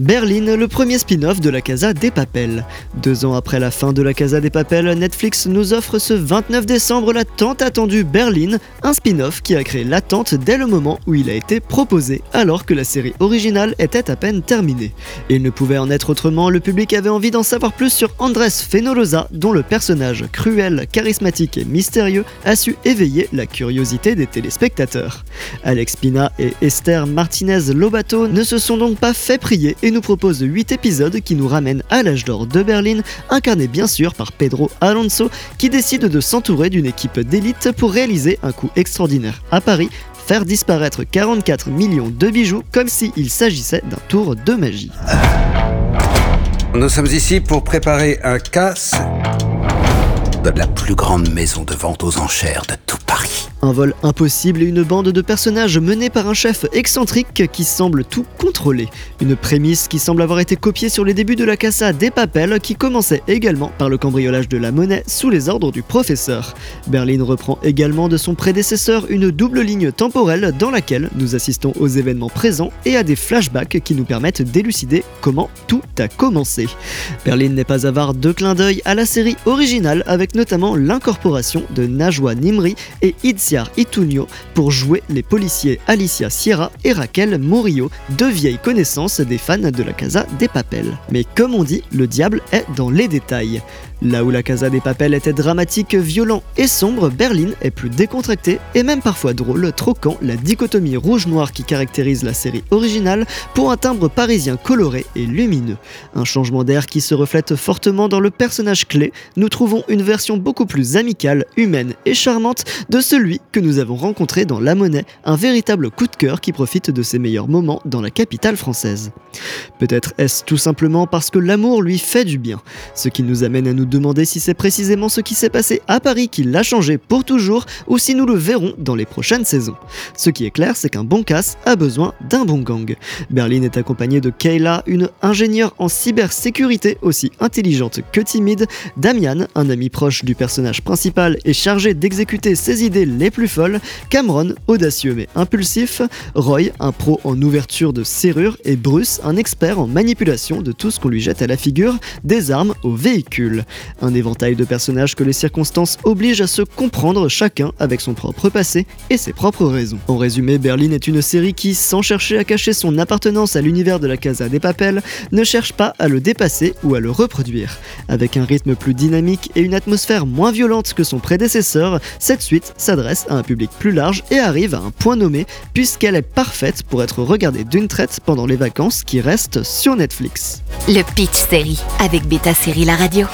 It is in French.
Berlin, le premier spin-off de la Casa des Papels. Deux ans après la fin de la Casa des Papels, Netflix nous offre ce 29 décembre la tant attendue Berlin, un spin-off qui a créé l'attente dès le moment où il a été proposé, alors que la série originale était à peine terminée. Il ne pouvait en être autrement, le public avait envie d'en savoir plus sur Andrés Fenolosa, dont le personnage cruel, charismatique et mystérieux a su éveiller la curiosité des téléspectateurs. Alex Pina et Esther Martinez Lobato ne se sont donc pas fait prier nous propose 8 épisodes qui nous ramènent à l'âge d'or de Berlin, incarné bien sûr par Pedro Alonso, qui décide de s'entourer d'une équipe d'élite pour réaliser un coup extraordinaire à Paris, faire disparaître 44 millions de bijoux comme s'il s'agissait d'un tour de magie. Nous sommes ici pour préparer un casse de la plus grande maison de vente aux enchères de tout Paris. Un vol impossible et une bande de personnages menés par un chef excentrique qui semble tout contrôler. Une prémisse qui semble avoir été copiée sur les débuts de la Casa des Papels qui commençait également par le cambriolage de la monnaie sous les ordres du professeur. Berlin reprend également de son prédécesseur une double ligne temporelle dans laquelle nous assistons aux événements présents et à des flashbacks qui nous permettent d'élucider comment tout a commencé. Berlin n'est pas avare de clins d'œil à la série originale avec notamment l'incorporation de Najwa Nimri et Pour jouer les policiers Alicia Sierra et Raquel Morillo, deux vieilles connaissances des fans de la Casa des Papels. Mais comme on dit, le diable est dans les détails. Là où la Casa des Papels était dramatique, violent et sombre, Berlin est plus décontracté et même parfois drôle, troquant la dichotomie rouge-noir qui caractérise la série originale pour un timbre parisien coloré et lumineux. Un changement d'air qui se reflète fortement dans le personnage clé, nous trouvons une version beaucoup plus amicale, humaine et charmante de celui que nous avons rencontré dans La Monnaie, un véritable coup de cœur qui profite de ses meilleurs moments dans la capitale française. Peut-être est-ce tout simplement parce que l'amour lui fait du bien, ce qui nous amène à nous demander si c'est précisément ce qui s'est passé à Paris qui l'a changé pour toujours ou si nous le verrons dans les prochaines saisons. Ce qui est clair, c'est qu'un bon casse a besoin d'un bon gang. Berlin est accompagné de Kayla, une ingénieure en cybersécurité aussi intelligente que timide, Damian, un ami proche du personnage principal et chargé d'exécuter ses idées les plus folles, Cameron, audacieux mais impulsif, Roy, un pro en ouverture de serrure, et Bruce, un expert en manipulation de tout ce qu'on lui jette à la figure, des armes aux véhicules. Un éventail de personnages que les circonstances obligent à se comprendre chacun avec son propre passé et ses propres raisons. En résumé, Berlin est une série qui, sans chercher à cacher son appartenance à l'univers de la Casa des Papels, ne cherche pas à le dépasser ou à le reproduire. Avec un rythme plus dynamique et une atmosphère moins violente que son prédécesseur, cette suite s'adresse à un public plus large et arrive à un point nommé puisqu'elle est parfaite pour être regardée d'une traite pendant les vacances qui restent sur Netflix. Le Pitch Série avec Beta Série La Radio.